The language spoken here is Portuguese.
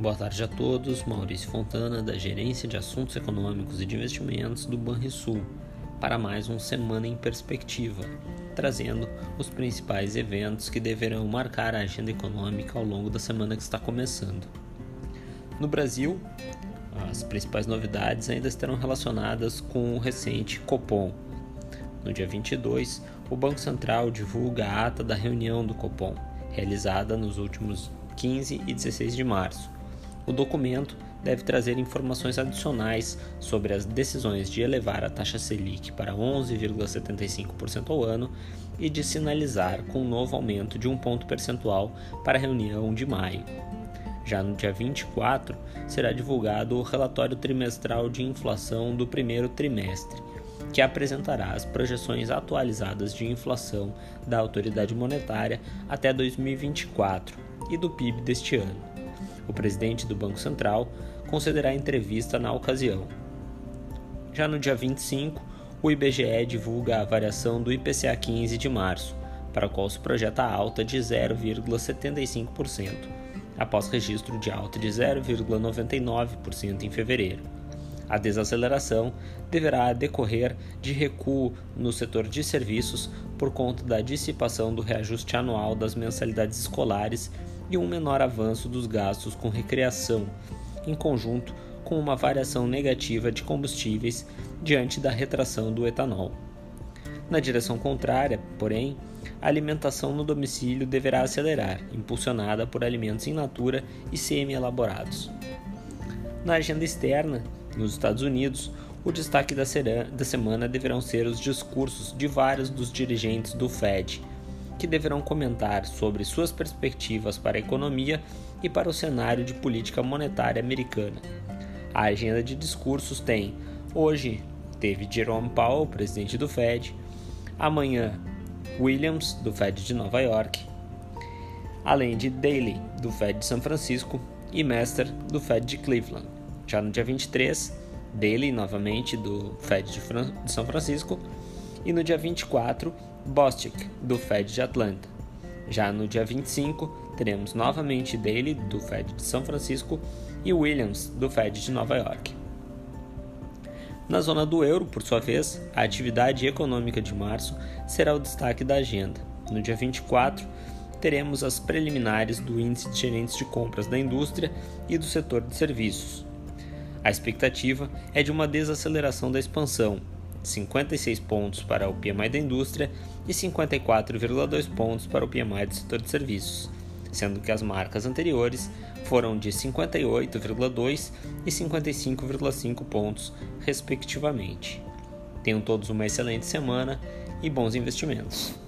Boa tarde a todos. Maurício Fontana, da Gerência de Assuntos Econômicos e de Investimentos do Banrisul, para mais um Semana em Perspectiva, trazendo os principais eventos que deverão marcar a agenda econômica ao longo da semana que está começando. No Brasil, as principais novidades ainda estarão relacionadas com o recente Copom. No dia 22, o Banco Central divulga a ata da reunião do Copom, realizada nos últimos 15 e 16 de março o documento deve trazer informações adicionais sobre as decisões de elevar a taxa Selic para 11,75% ao ano e de sinalizar com um novo aumento de um ponto percentual para a reunião de maio. Já no dia 24, será divulgado o relatório trimestral de inflação do primeiro trimestre, que apresentará as projeções atualizadas de inflação da autoridade monetária até 2024 e do PIB deste ano o presidente do Banco Central, concederá entrevista na ocasião. Já no dia 25, o IBGE divulga a variação do IPCA 15 de março, para a qual se projeta alta de 0,75%, após registro de alta de 0,99% em fevereiro. A desaceleração deverá decorrer de recuo no setor de serviços por conta da dissipação do reajuste anual das mensalidades escolares e um menor avanço dos gastos com recreação, em conjunto com uma variação negativa de combustíveis diante da retração do etanol. Na direção contrária, porém, a alimentação no domicílio deverá acelerar, impulsionada por alimentos in natura e semi-elaborados. Na agenda externa, nos Estados Unidos, o destaque da, semana deverão ser os discursos de vários dos dirigentes do Fed, que deverão comentar sobre suas perspectivas para a economia e para o cenário de política monetária americana. A agenda de discursos tem hoje teve Jerome Powell, presidente do Fed, amanhã Williams, do Fed de Nova York, além de Daly, do Fed de São Francisco, e Master, do Fed de Cleveland. Já no dia 23, Daly, novamente, do Fed de, Fran de São Francisco, e no dia 24, Bostic, do Fed de Atlanta. Já no dia 25, teremos novamente Daly, do Fed de São Francisco, e Williams, do Fed de Nova York. Na zona do euro, por sua vez, a atividade econômica de março será o destaque da agenda. No dia 24, teremos as preliminares do Índice de Gerentes de Compras da Indústria e do Setor de Serviços. A expectativa é de uma desaceleração da expansão, 56 pontos para o PMI da indústria e 54,2 pontos para o PMI do setor de serviços, sendo que as marcas anteriores foram de 58,2 e 55,5 pontos, respectivamente. Tenham todos uma excelente semana e bons investimentos.